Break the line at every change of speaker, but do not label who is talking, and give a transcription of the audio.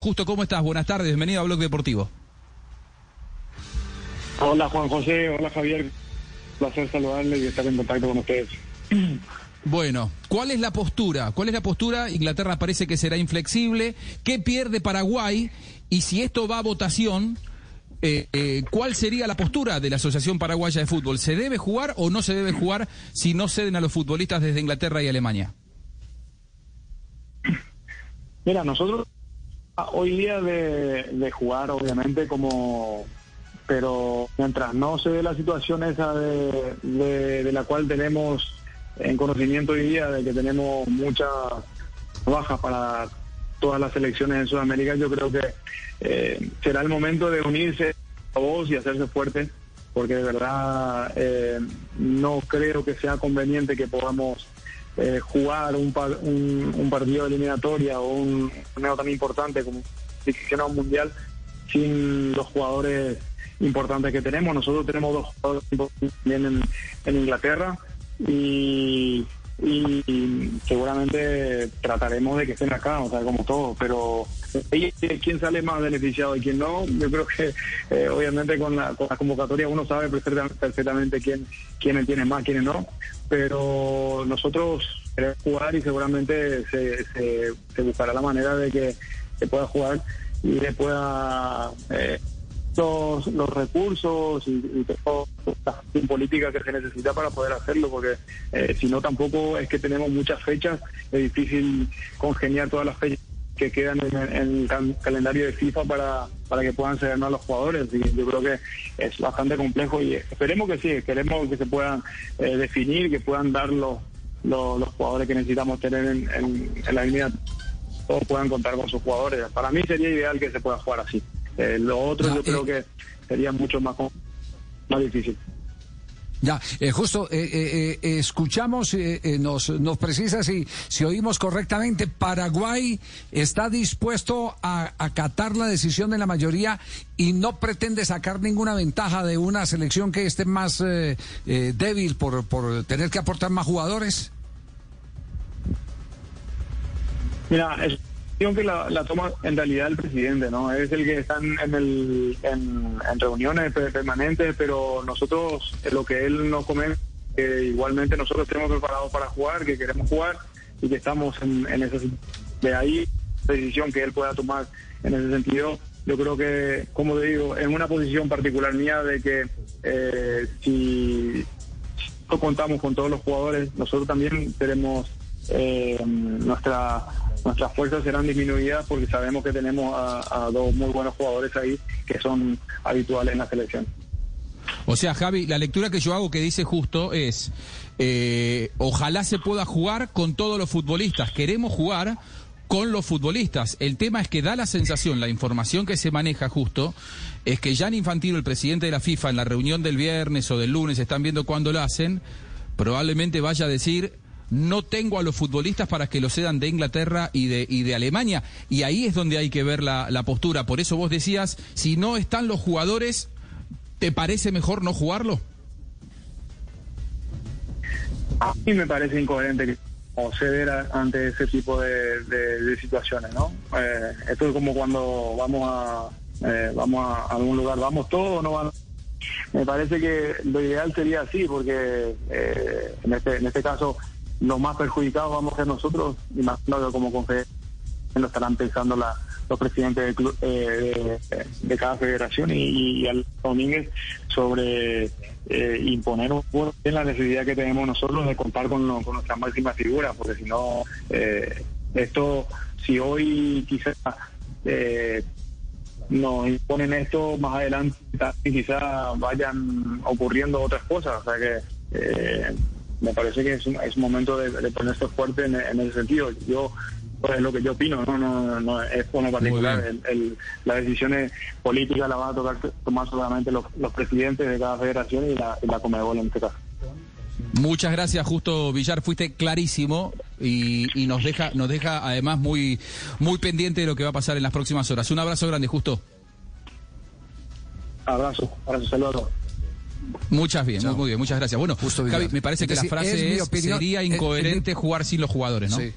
Justo, ¿cómo estás? Buenas tardes, bienvenido a Blog Deportivo.
Hola Juan José, hola Javier, placer saludarle y estar en contacto con ustedes.
Bueno, ¿cuál es la postura? ¿Cuál es la postura? Inglaterra parece que será inflexible. ¿Qué pierde Paraguay? Y si esto va a votación, eh, eh, ¿cuál sería la postura de la Asociación Paraguaya de Fútbol? ¿Se debe jugar o no se debe jugar si no ceden a los futbolistas desde Inglaterra y Alemania?
Mira, nosotros hoy día de, jugar, obviamente, como pero mientras no se dé la situación esa de, de, la cual tenemos en conocimiento hoy día de que tenemos muchas bajas para todas las elecciones en Sudamérica, yo creo que eh, será el momento de unirse a vos y hacerse fuerte, porque de verdad eh, no creo que sea conveniente que podamos eh, jugar un, un, partido de eliminatoria o un torneo tan importante como el mundial sin los jugadores importantes que tenemos. Nosotros tenemos dos jugadores también en, Inglaterra y, seguramente trataremos de que estén acá, o sea, como todo, pero quién sale más beneficiado y quién no, yo creo que eh, obviamente con la, con la convocatoria uno sabe perfectamente quién, quiénes tiene más, quiénes no, pero nosotros queremos jugar y seguramente se, se, buscará la manera de que se pueda jugar y le pueda eh, los, los, recursos y, y la política que se necesita para poder hacerlo, porque eh, si no tampoco es que tenemos muchas fechas, es difícil congeniar todas las fechas que quedan en, el calendario de FIFA para, para que puedan ser más los jugadores. Y yo creo que es bastante complejo y esperemos que sí, queremos que se puedan eh, definir, que puedan dar los, los, jugadores que necesitamos tener en, en, la línea, todos puedan contar con sus jugadores. Para mí sería ideal que se pueda jugar así. Eh, lo otro yo creo que sería mucho más, más difícil.
Ya, eh, justo, eh, eh, eh escuchamos, nos, nos precisa si, si oímos correctamente, Paraguay está dispuesto a acatar la decisión de la mayoría y no pretende sacar ninguna ventaja de una selección que esté más débil por, por tener que aportar más jugadores.
Mira, es que la, la, toma en realidad el presidente, ¿no? Es el que está en, el, en, reuniones permanentes, pero nosotros, lo que él nos comenta, que igualmente nosotros tenemos preparados para jugar, que queremos jugar y que estamos en, en esa de ahí la decisión que él pueda tomar en ese sentido. Yo creo que, como te digo, en una posición particular mía de que eh, si contamos con todos los jugadores, nosotros también tenemos eh, nuestra nuestras fuerzas serán disminuidas porque sabemos que tenemos a, dos muy buenos jugadores ahí que son habituales en la selección.
O sea, Javi, la lectura que yo hago que dice justo es, eh, ojalá se pueda jugar con todos los futbolistas. Queremos jugar con los futbolistas. El tema es que da la sensación, la información que se maneja justo, es que Jan Infantino, el presidente de la FIFA, en la reunión del viernes o del lunes, están viendo cuándo lo hacen, probablemente vaya a decir, no tengo a los futbolistas para que lo cedan de Inglaterra y de, y de Alemania. Y ahí es donde hay que ver la, la postura. Por eso vos decías, si no están los jugadores, ¿te parece mejor no jugarlo?
A mí me parece incoherente que ceder ante ese tipo de, situaciones, ¿no? Eh, esto es como cuando vamos a eh, vamos a algún lugar, vamos todos o no vamos. Me parece que lo ideal sería así, porque eh, en este en este caso los más perjudicados vamos a ser nosotros, imagino que como confederación lo estarán pensando la, los presidentes de, eh, de, cada federación y, al Domínguez sobre eh, imponer un la necesidad que tenemos nosotros de contar con, con nuestras máximas figuras, porque si no, eh, esto, si hoy quizás eh, nos imponen esto, más adelante quizás vayan ocurriendo otras cosas, o sea que eh, me parece que es un, es un momento de, ponerse fuerte en, ese sentido. Yo pues es lo que yo opino, no no, no es uno particular. El, las decisiones políticas las van a tocar, tomar solamente los, presidentes de cada federación y la, y la Comebol en este caso.
Muchas gracias, Justo Villar, fuiste clarísimo y, y, nos deja, nos deja además muy, muy pendiente de lo que va a pasar en las próximas horas. Un abrazo grande, Justo.
Abrazo, abrazo, saludos.
Muchas bien, muy, bien, muchas gracias. Bueno, Justo me parece que la frase es, sería incoherente jugar sin los jugadores, ¿no? Sí.